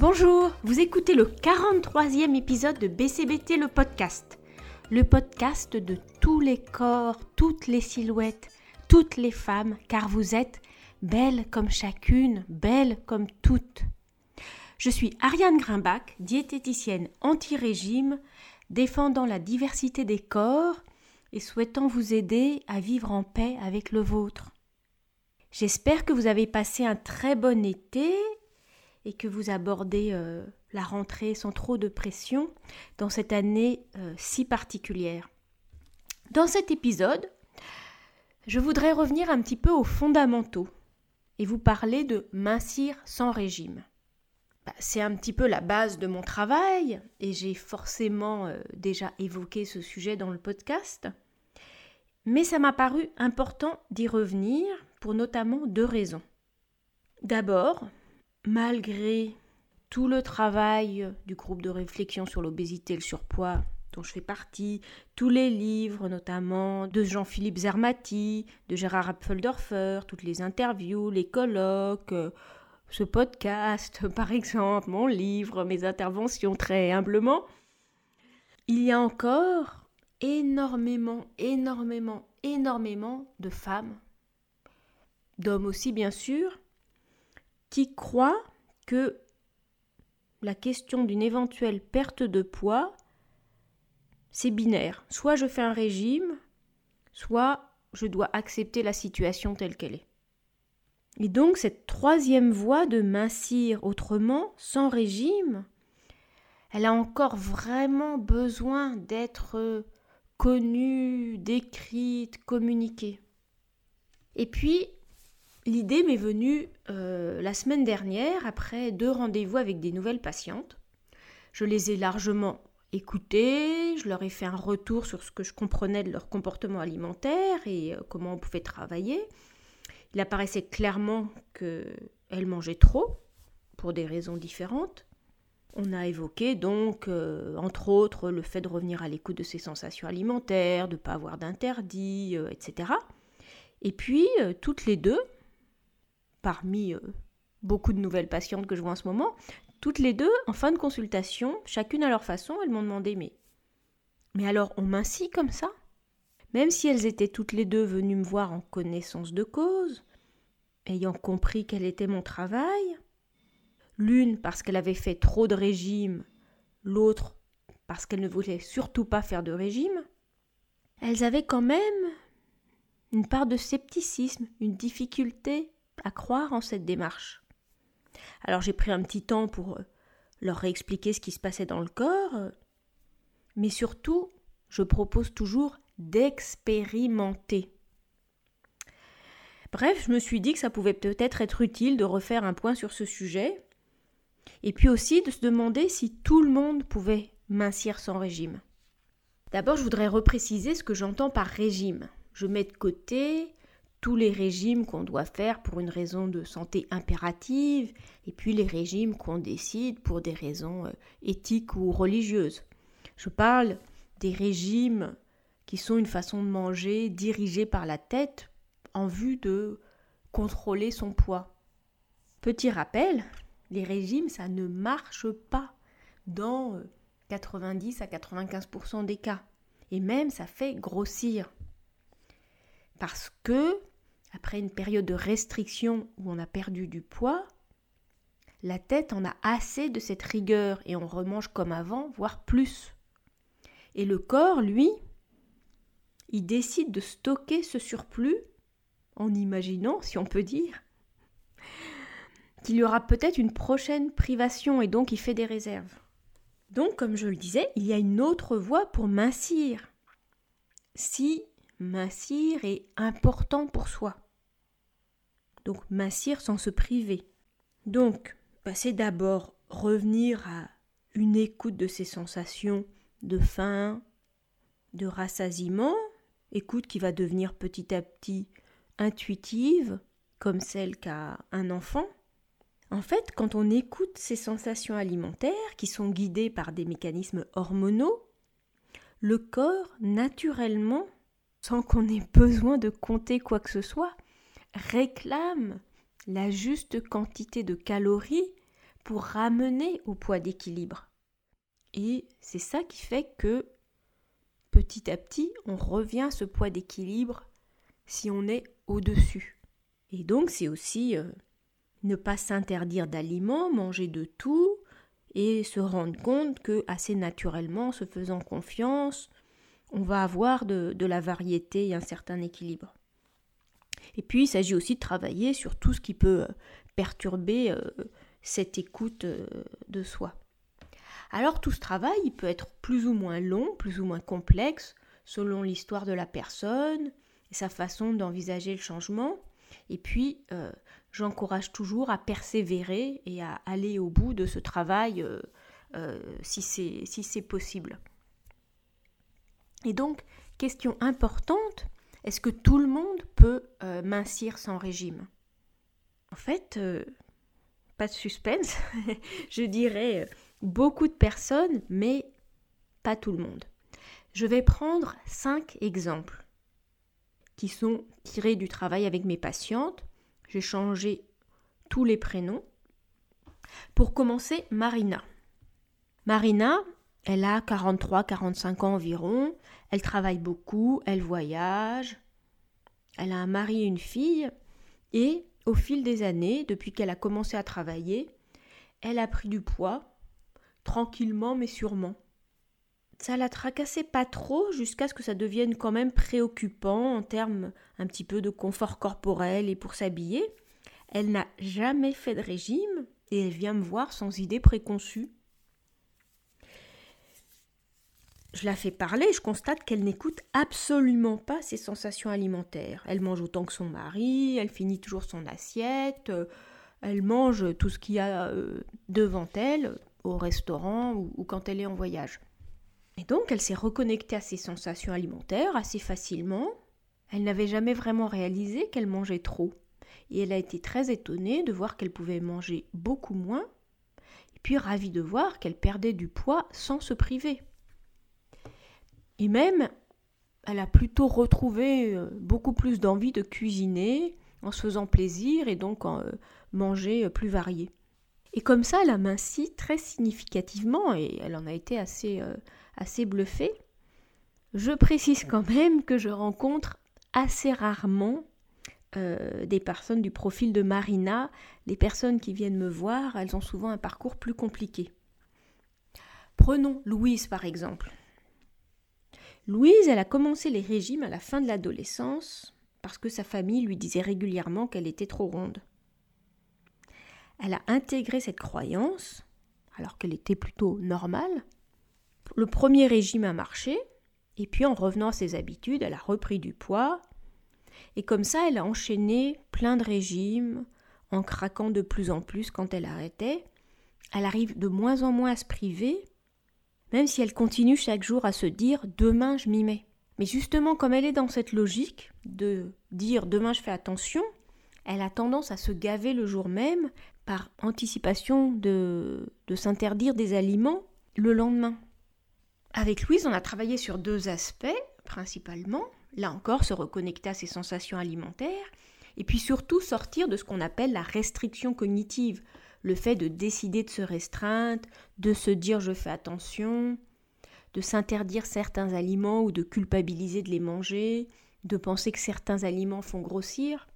Bonjour, vous écoutez le 43e épisode de BCBT le podcast. Le podcast de tous les corps, toutes les silhouettes, toutes les femmes, car vous êtes belles comme chacune, belles comme toutes. Je suis Ariane Grimbach, diététicienne anti-régime, défendant la diversité des corps et souhaitant vous aider à vivre en paix avec le vôtre. J'espère que vous avez passé un très bon été et que vous abordez euh, la rentrée sans trop de pression dans cette année euh, si particulière. Dans cet épisode, je voudrais revenir un petit peu aux fondamentaux et vous parler de mincir sans régime. Bah, c'est un petit peu la base de mon travail et j'ai forcément euh, déjà évoqué ce sujet dans le podcast. Mais ça m'a paru important d'y revenir pour notamment deux raisons. D'abord, malgré tout le travail du groupe de réflexion sur l'obésité et le surpoids dont je fais partie, tous les livres notamment de Jean-Philippe Zermati, de Gérard Apfeldorfer, toutes les interviews, les colloques, ce podcast par exemple, mon livre, mes interventions très humblement, il y a encore énormément, énormément, énormément de femmes, d'hommes aussi bien sûr, qui croient que la question d'une éventuelle perte de poids, c'est binaire. Soit je fais un régime, soit je dois accepter la situation telle qu'elle est. Et donc cette troisième voie de mincir autrement, sans régime, elle a encore vraiment besoin d'être connue, décrite, communiquée. Et puis, L'idée m'est venue euh, la semaine dernière après deux rendez-vous avec des nouvelles patientes. Je les ai largement écoutées, je leur ai fait un retour sur ce que je comprenais de leur comportement alimentaire et euh, comment on pouvait travailler. Il apparaissait clairement qu'elles mangeaient trop, pour des raisons différentes. On a évoqué donc, euh, entre autres, le fait de revenir à l'écoute de ses sensations alimentaires, de ne pas avoir d'interdit, etc. Et puis, toutes les deux, parmi euh, beaucoup de nouvelles patientes que je vois en ce moment, toutes les deux, en fin de consultation, chacune à leur façon, elles m'ont demandé mais, mais alors on mincit comme ça? Même si elles étaient toutes les deux venues me voir en connaissance de cause, ayant compris quel était mon travail, l'une parce qu'elle avait fait trop de régime, l'autre parce qu'elle ne voulait surtout pas faire de régime, elles avaient quand même une part de scepticisme, une difficulté à croire en cette démarche. Alors j'ai pris un petit temps pour euh, leur réexpliquer ce qui se passait dans le corps, euh, mais surtout, je propose toujours d'expérimenter. Bref, je me suis dit que ça pouvait peut-être être utile de refaire un point sur ce sujet, et puis aussi de se demander si tout le monde pouvait mincir sans régime. D'abord, je voudrais repréciser ce que j'entends par régime. Je mets de côté tous les régimes qu'on doit faire pour une raison de santé impérative, et puis les régimes qu'on décide pour des raisons euh, éthiques ou religieuses. Je parle des régimes qui sont une façon de manger dirigée par la tête en vue de contrôler son poids. Petit rappel, les régimes, ça ne marche pas dans 90 euh, à 95% des cas. Et même, ça fait grossir. Parce que après une période de restriction où on a perdu du poids, la tête en a assez de cette rigueur et on remange comme avant, voire plus. Et le corps, lui, il décide de stocker ce surplus en imaginant, si on peut dire, qu'il y aura peut-être une prochaine privation et donc il fait des réserves. Donc, comme je le disais, il y a une autre voie pour mincir. Si mincir est important pour soi. Donc mincir sans se priver. Donc, bah, c'est d'abord revenir à une écoute de ses sensations de faim, de rassasiement, écoute qui va devenir petit à petit intuitive, comme celle qu'a un enfant. En fait, quand on écoute ces sensations alimentaires qui sont guidées par des mécanismes hormonaux, le corps, naturellement, sans qu'on ait besoin de compter quoi que ce soit, réclame la juste quantité de calories pour ramener au poids d'équilibre. Et c'est ça qui fait que petit à petit, on revient à ce poids d'équilibre si on est au-dessus. Et donc, c'est aussi euh, ne pas s'interdire d'aliments, manger de tout et se rendre compte que assez naturellement, en se faisant confiance, on va avoir de, la variété et un certain équilibre. Et puis, il s'agit aussi de travailler sur tout ce qui peut euh, perturber euh, cette écoute de soi. Alors tout ce travail, il peut être plus ou moins long, plus ou moins complexe, selon l'histoire de la personne sa façon d'envisager le changement. Et puis, euh, j'encourage toujours à persévérer et à aller au bout de ce travail euh, euh, si c'est possible. Et donc, question importante, est-ce que tout le monde peut mincir sans régime En fait, pas de suspense, je dirais beaucoup de personnes, mais pas tout le monde. Je vais prendre cinq exemples qui sont tirés du travail avec mes patientes. J'ai changé tous les prénoms. Pour commencer, Marina. Marina, elle a 43-45 ans environ, elle travaille beaucoup, elle voyage, elle a un mari et une fille, et au fil des années, depuis qu'elle a commencé à travailler, elle a pris du poids tranquillement mais sûrement. Ça la tracassait pas trop jusqu'à ce que ça devienne quand même préoccupant en termes un petit peu de confort corporel et pour s'habiller. Elle n'a jamais fait de régime et elle vient me voir sans idée préconçue. Je la fais parler, je constate qu'elle n'écoute absolument pas ses sensations alimentaires. Elle mange autant que son mari, elle finit toujours son assiette, euh, elle mange tout ce qu'il y a euh, devant elle, au restaurant ou, quand elle est en voyage. Et donc elle s'est reconnectée à ses sensations alimentaires assez facilement. Elle n'avait jamais vraiment réalisé qu'elle mangeait trop. Et elle a été très étonnée de voir qu'elle pouvait manger beaucoup moins, et puis ravie de voir qu'elle perdait du poids sans se priver. Et même, elle a plutôt retrouvé euh, beaucoup plus d'envie de cuisiner en se faisant plaisir et donc en euh, manger euh, plus varié. Et comme ça, elle a minci très significativement et elle en a été assez, assez bluffée. Je précise quand même que je rencontre assez rarement des personnes du profil de Marina. Les personnes qui viennent me voir, elles ont souvent un parcours plus compliqué. Prenons Louise par exemple. Louise, elle a commencé les régimes à la fin de l'adolescence parce que sa famille lui disait régulièrement qu'elle était trop ronde. Elle a intégré cette croyance, alors qu'elle était plutôt normale. Le premier régime a marché, et puis en revenant à ses habitudes, elle a repris du poids, et comme ça, elle a enchaîné plein de régimes, en craquant de plus en plus quand elle arrêtait. Elle arrive de moins en moins à se priver, même si elle continue chaque jour à se dire demain je m'y mets. Mais justement, comme elle est dans cette logique de dire demain je fais attention, elle a tendance à se gaver le jour même par anticipation de, de s'interdire des aliments le lendemain. Avec Louise, on a travaillé sur deux aspects principalement. Là encore, se reconnecter à ses sensations alimentaires et puis surtout sortir de ce qu'on appelle la restriction cognitive, le fait de décider de se restreindre, de se dire je fais attention, de s'interdire certains aliments ou de culpabiliser de les manger, de penser que certains aliments font grossir.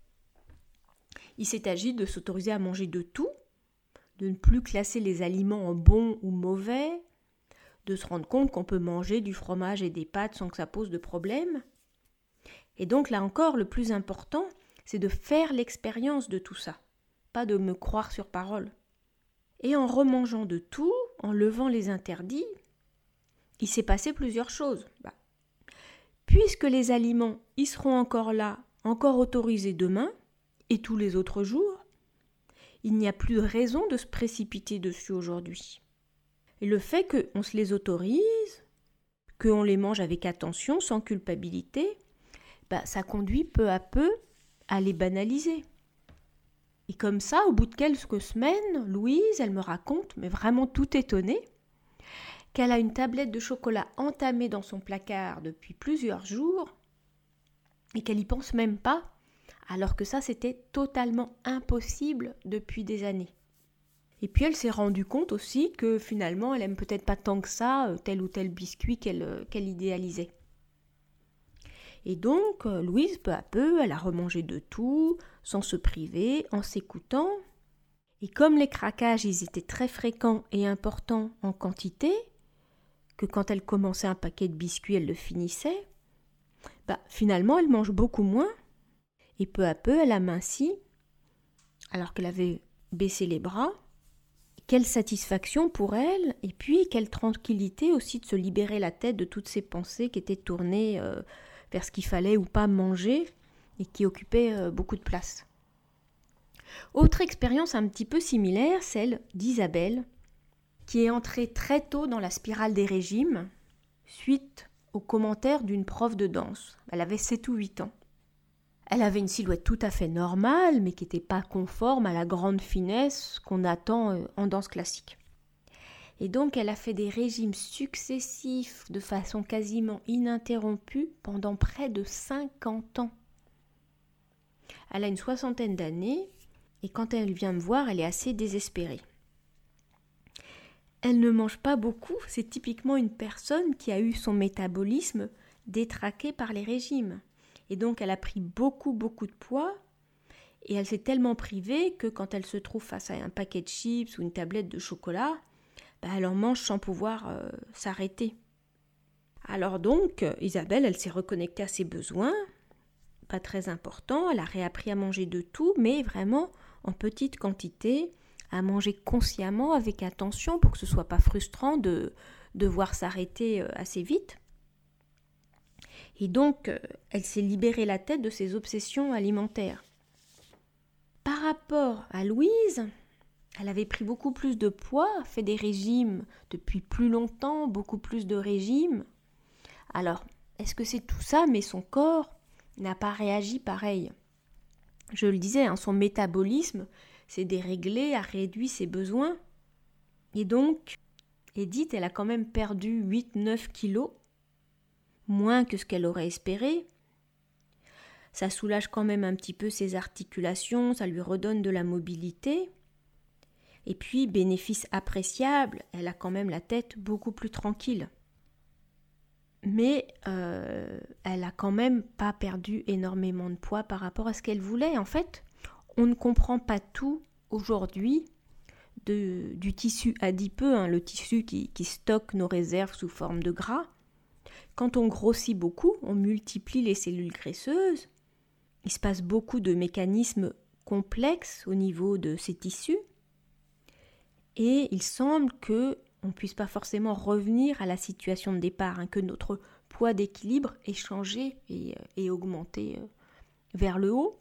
Il s'est agi de s'autoriser à manger de tout, de ne plus classer les aliments en bons ou mauvais, de se rendre compte qu'on peut manger du fromage et des pâtes sans que ça pose de problème. Et donc là encore, le plus important, c'est de faire l'expérience de tout ça, de me croire sur parole. Et en remangeant de tout, en levant les interdits, il s'est passé plusieurs choses. Bah, puisque les aliments y seront encore là, encore autorisés demain, et tous les autres jours, il n'y a plus de raison de se précipiter dessus aujourd'hui. Et le fait qu'on se les autorise, qu'on les mange avec attention, sans culpabilité, bah, ça conduit peu à peu à les banaliser. Et comme ça, au bout de quelques semaines, Louise, elle me raconte, mais vraiment tout étonnée, qu'elle a une tablette de chocolat entamée dans son placard depuis plusieurs jours et qu'elle n'y pense même pas alors que ça c'était totalement impossible depuis des années. Et puis elle s'est rendue compte aussi que finalement elle aime peut-être pas tant que ça euh, tel ou tel biscuit qu'elle euh, qu'elle idéalisait. Et donc euh, Louise, peu à peu, elle a remangé de tout, sans se priver, en s'écoutant. Et comme les craquages, ils étaient très fréquents et importants en quantité, que quand elle commençait un paquet de biscuits, elle le finissait, bah, finalement elle mange beaucoup moins. Et peu à peu, elle a minci, alors qu'elle avait baissé les bras, quelle satisfaction pour elle, et puis quelle tranquillité aussi de se libérer la tête de toutes ces pensées qui étaient tournées euh, ce qu'il fallait ou pas manger et qui occupaient euh, beaucoup de place. Autre expérience un petit peu similaire, celle d'Isabelle, qui est entrée très tôt dans la spirale des régimes, suite aux commentaires d'une prof de danse. Elle avait 7 ou 8 ans. Elle avait une silhouette tout à fait normale, mais qui n'était pas conforme à la grande finesse qu'on attend euh, en danse classique. Et donc elle a fait des régimes successifs de façon quasiment ininterrompue pendant près de 50 ans. Elle a une soixantaine d'années, et quand elle vient me voir, elle est assez désespérée. Elle ne mange pas beaucoup, c'est typiquement une personne qui a eu son métabolisme détraqué par les régimes. Et donc elle a pris beaucoup, beaucoup de poids. Et elle s'est tellement privée que quand elle se trouve face à un paquet de chips ou une tablette de chocolat, bah, elle en mange sans pouvoir euh, s'arrêter. Alors donc, Isabelle, elle s'est reconnectée à ses besoins, pas très important, elle a réappris à manger de tout, mais vraiment en petite quantité, à manger consciemment, avec attention, pour que ce soit pas frustrant de devoir s'arrêter euh, assez vite. Et donc, euh, elle s'est libérée la tête de ses obsessions alimentaires. Par rapport à Louise, elle avait pris beaucoup plus de poids, fait des régimes depuis plus longtemps, beaucoup plus de régimes. Alors, est-ce que c'est tout ça, mais son corps n'a pas réagi pareil? Je le disais, hein, son métabolisme s'est déréglé, a réduit ses besoins. Et donc, Edith, elle a quand même perdu 8-9 kilos moins que ce qu'elle aurait espéré. Ça soulage quand même un petit peu ses articulations, ça lui redonne de la mobilité. Et puis, bénéfice appréciable, elle a quand même la tête beaucoup plus tranquille. Mais euh, elle a quand même pas perdu énormément de poids par rapport à ce qu'elle voulait. En fait, on ne comprend pas tout aujourd'hui du tissu adipeux, hein, le tissu qui stocke nos réserves sous forme de gras. Quand on grossit beaucoup, on multiplie les cellules graisseuses. Il se passe beaucoup de mécanismes complexes au niveau de ces tissus. Et il semble que on ne puisse pas forcément revenir à la situation de départ, hein, que notre poids d'équilibre ait changé et, euh, augmenté euh, vers le haut.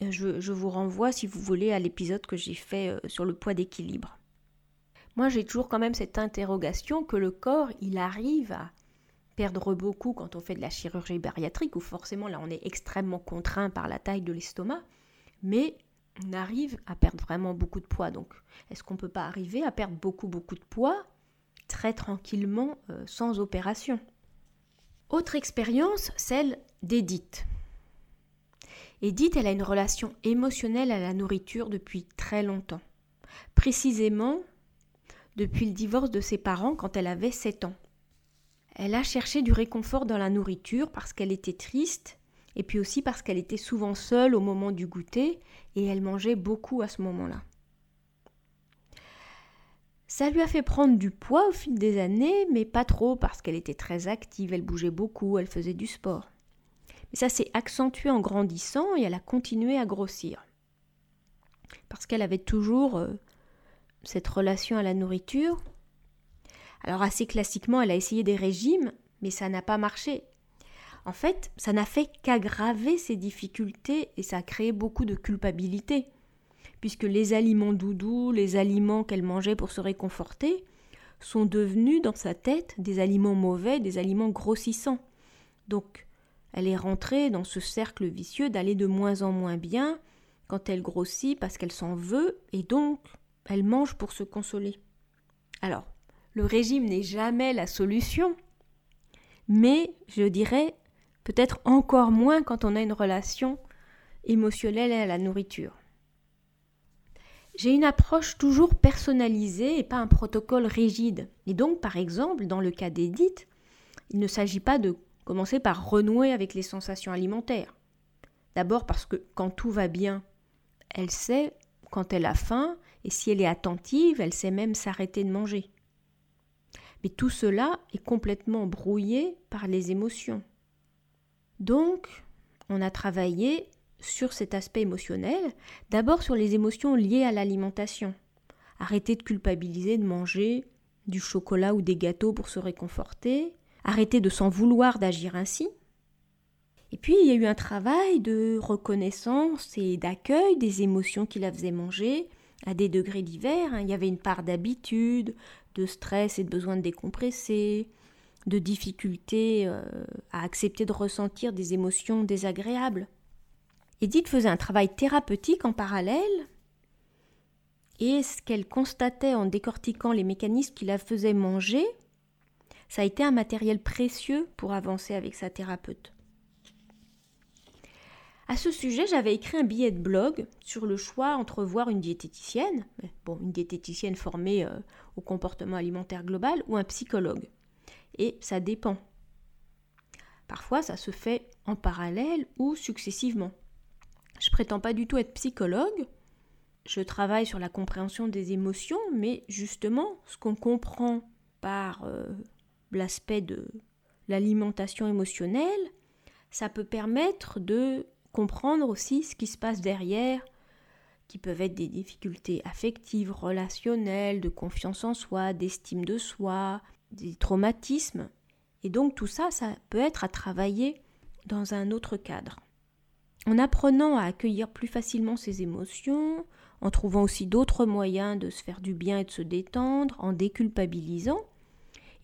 Je, je, vous renvoie, si vous voulez, à l'épisode que j'ai fait euh, sur le poids d'équilibre. Moi, j'ai toujours quand même cette interrogation que le corps, il arrive à, perdre beaucoup quand on fait de la chirurgie bariatrique, où forcément là on est extrêmement contraint par la taille de l'estomac, mais on arrive à perdre vraiment beaucoup de poids. Donc est-ce qu'on ne peut pas arriver à perdre beaucoup beaucoup de poids très tranquillement euh, sans opération? Autre expérience, celle d'Edith. Edith, elle a une relation émotionnelle à la nourriture depuis très longtemps. Précisément depuis le divorce de ses parents quand elle avait 7 ans. Elle a cherché du réconfort dans la nourriture parce qu'elle était triste et puis aussi parce qu'elle était souvent seule au moment du goûter et elle mangeait beaucoup à ce moment-là. Ça lui a fait prendre du poids au fil des années, mais pas trop parce qu'elle était très active, elle bougeait beaucoup, elle faisait du sport. Mais ça s'est accentué en grandissant et elle a continué à grossir. Parce qu'elle avait toujours euh, cette relation à la nourriture alors assez classiquement, elle a essayé des régimes, mais ça n'a pas marché. En fait, ça n'a fait qu'aggraver ses difficultés et ça a créé beaucoup de culpabilité, puisque les aliments doudous, les aliments qu'elle mangeait pour se réconforter, sont devenus dans sa tête des aliments mauvais, des aliments grossissants. Donc, elle est rentrée dans ce cercle vicieux d'aller de moins en moins bien quand elle grossit parce qu'elle s'en veut et donc elle mange pour se consoler. Alors, le régime n'est jamais la solution, mais je dirais peut-être encore moins quand on a une relation émotionnelle à la nourriture. J'ai une approche toujours personnalisée et pas un protocole rigide. Et donc, par exemple, dans le cas d'Edith, il ne s'agit pas de commencer par renouer avec les sensations alimentaires. D'abord parce que quand tout va bien, elle sait quand elle a faim et si elle est attentive, elle sait même s'arrêter de manger. Mais tout cela est complètement brouillé par les émotions. Donc, on a travaillé sur cet aspect émotionnel, d'abord sur les émotions liées à l'alimentation. Arrêter de culpabiliser de manger du chocolat ou des gâteaux pour se réconforter, arrêter de s'en vouloir d'agir ainsi. Et puis il y a eu un travail de reconnaissance et d'accueil des émotions qui la faisaient manger à des degrés divers. Hein. Il y avait une part d'habitude, de stress et de besoin de décompresser, de difficulté euh, à accepter de ressentir des émotions désagréables. Edith faisait un travail thérapeutique en parallèle, et ce qu'elle constatait en décortiquant les mécanismes qui la faisaient manger, ça a été un matériel précieux pour avancer avec sa thérapeute. À ce sujet, j'avais écrit un billet de blog sur le choix entre voir une diététicienne, une diététicienne formée euh, au comportement alimentaire global, ou un psychologue. Et ça dépend. Parfois, ça se fait en parallèle ou successivement. Je prétends pas du tout être psychologue. Je travaille sur la compréhension des émotions, mais justement, ce qu'on comprend par euh, l'aspect de l'alimentation émotionnelle, ça peut permettre de comprendre aussi ce qui se passe derrière, qui peuvent être des difficultés affectives, relationnelles, de confiance en soi, d'estime de soi, des traumatismes. Et donc tout ça, ça peut être à travailler dans un autre cadre. En apprenant à accueillir plus facilement ses émotions, en trouvant aussi d'autres moyens de se faire du bien et de se détendre, en déculpabilisant,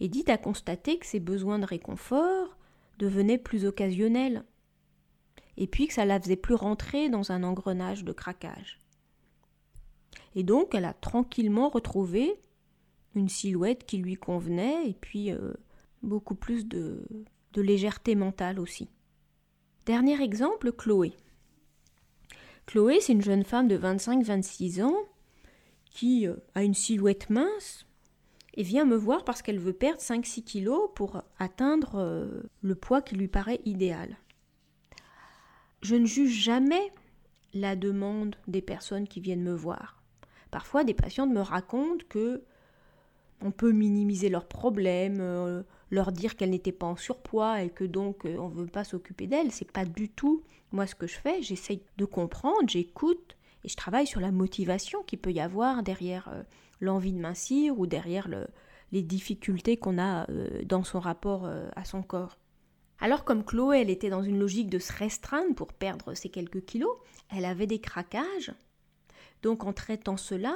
Edith a constaté que ses besoins de réconfort devenaient plus occasionnels, et puis que ça la faisait plus rentrer dans un engrenage de craquage. Et donc elle a tranquillement retrouvé une silhouette qui lui convenait, et puis euh, beaucoup plus de, de légèreté mentale aussi. Dernier exemple, Chloé. Chloé, c'est une jeune femme de 25-26 ans qui euh, a une silhouette mince et vient me voir parce qu'elle veut perdre 5-6 kilos pour atteindre euh, le poids qui lui paraît idéal. Je ne juge jamais la demande des personnes qui viennent me voir. Parfois, des patientes me racontent que on peut minimiser leurs problèmes, euh, leur dire qu'elles n'étaient pas en surpoids et que donc euh, on ne veut pas s'occuper d'elles. C'est pas du tout moi ce que je fais. J'essaye de comprendre, j'écoute et je travaille sur la motivation qu'il peut y avoir derrière euh, l'envie de mincir ou derrière les difficultés qu'on a dans son rapport à son corps. Alors comme Chloé, elle était dans une logique de se restreindre pour perdre ses quelques kilos, elle avait des craquages. Donc en traitant cela,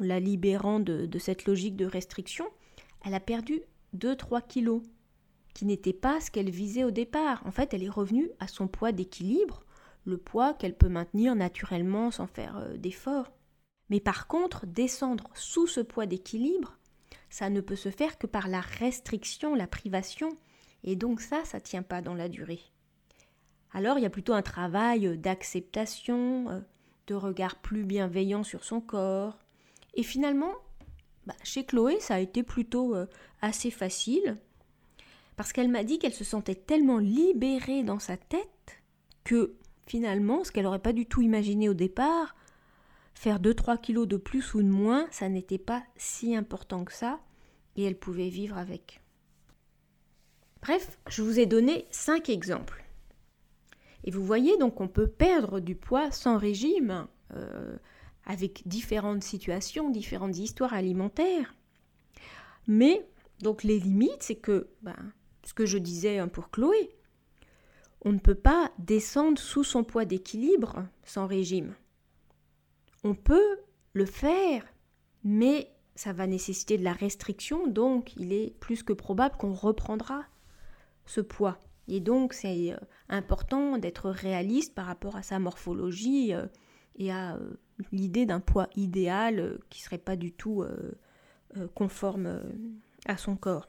la libérant de, cette logique de restriction, elle a perdu 2-3 kilos, qui n'était pas ce qu'elle visait au départ. En fait, elle est revenue à son poids d'équilibre, le poids qu'elle peut maintenir naturellement sans faire euh, d'efforts. Mais par contre, descendre sous ce poids d'équilibre, ça ne peut se faire que par la restriction, la privation, et donc ça, ça ne tient pas dans la durée. Alors il y a plutôt un travail d'acceptation, euh, de regard plus bienveillant sur son corps, et finalement, bah, chez Chloé, ça a été plutôt euh, assez facile, parce qu'elle m'a dit qu'elle se sentait tellement libérée dans sa tête que finalement, ce qu'elle n'aurait pas du tout imaginé au départ, faire 2-3 kilos de plus ou de moins, ça n'était pas si important que ça, et elle pouvait vivre avec. Bref, je vous ai donné 5 exemples. Et vous voyez donc on peut perdre du poids sans régime. Euh, avec différentes situations, différentes histoires alimentaires. Mais, donc les limites, c'est que, ben, ce que je disais hein, pour Chloé, on ne peut pas descendre sous son poids d'équilibre sans régime. On peut le faire, mais ça va nécessiter de la restriction, donc il est plus que probable qu'on reprendra ce poids. Et donc c'est euh, important d'être réaliste par rapport à sa morphologie euh, et à euh, l'idée d'un poids idéal euh, qui serait pas du tout euh, conforme à son corps.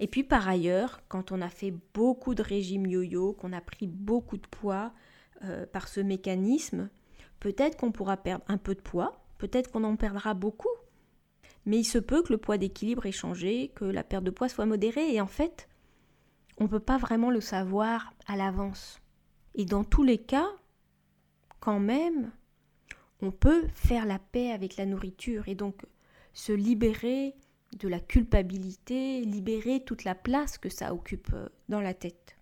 Et puis par ailleurs, quand on a fait beaucoup de régimes yo-yo, qu'on a pris beaucoup de poids par ce mécanisme, peut-être qu'on pourra perdre un peu de poids, peut-être qu'on en perdra beaucoup, mais il se peut que le poids d'équilibre ait changé, que la perte de poids soit modérée, et en fait, on ne peut pas vraiment le savoir à l'avance. Et dans tous les cas, quand même, on peut faire la paix avec la nourriture et donc se libérer de la culpabilité, libérer toute la place que ça occupe euh, dans la tête.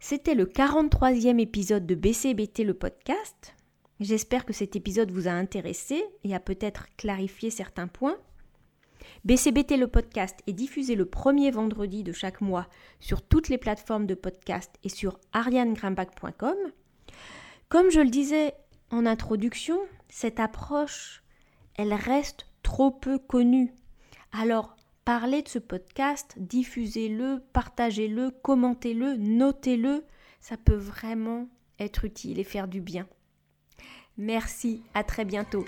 C'était le 43e épisode de BCBT le podcast. J'espère que cet épisode vous a intéressé et a peut-être clarifié certains points. BCBT le podcast est diffusé le premier vendredi de chaque mois sur toutes les plateformes de podcast et sur arianegrimbach.com. Comme je le disais en introduction, cette approche, elle reste trop peu connue. Alors, parlez de ce podcast, diffusez-le, partagez-le, commentez-le, notez-le, ça peut vraiment être utile et faire du bien. Merci, à très bientôt.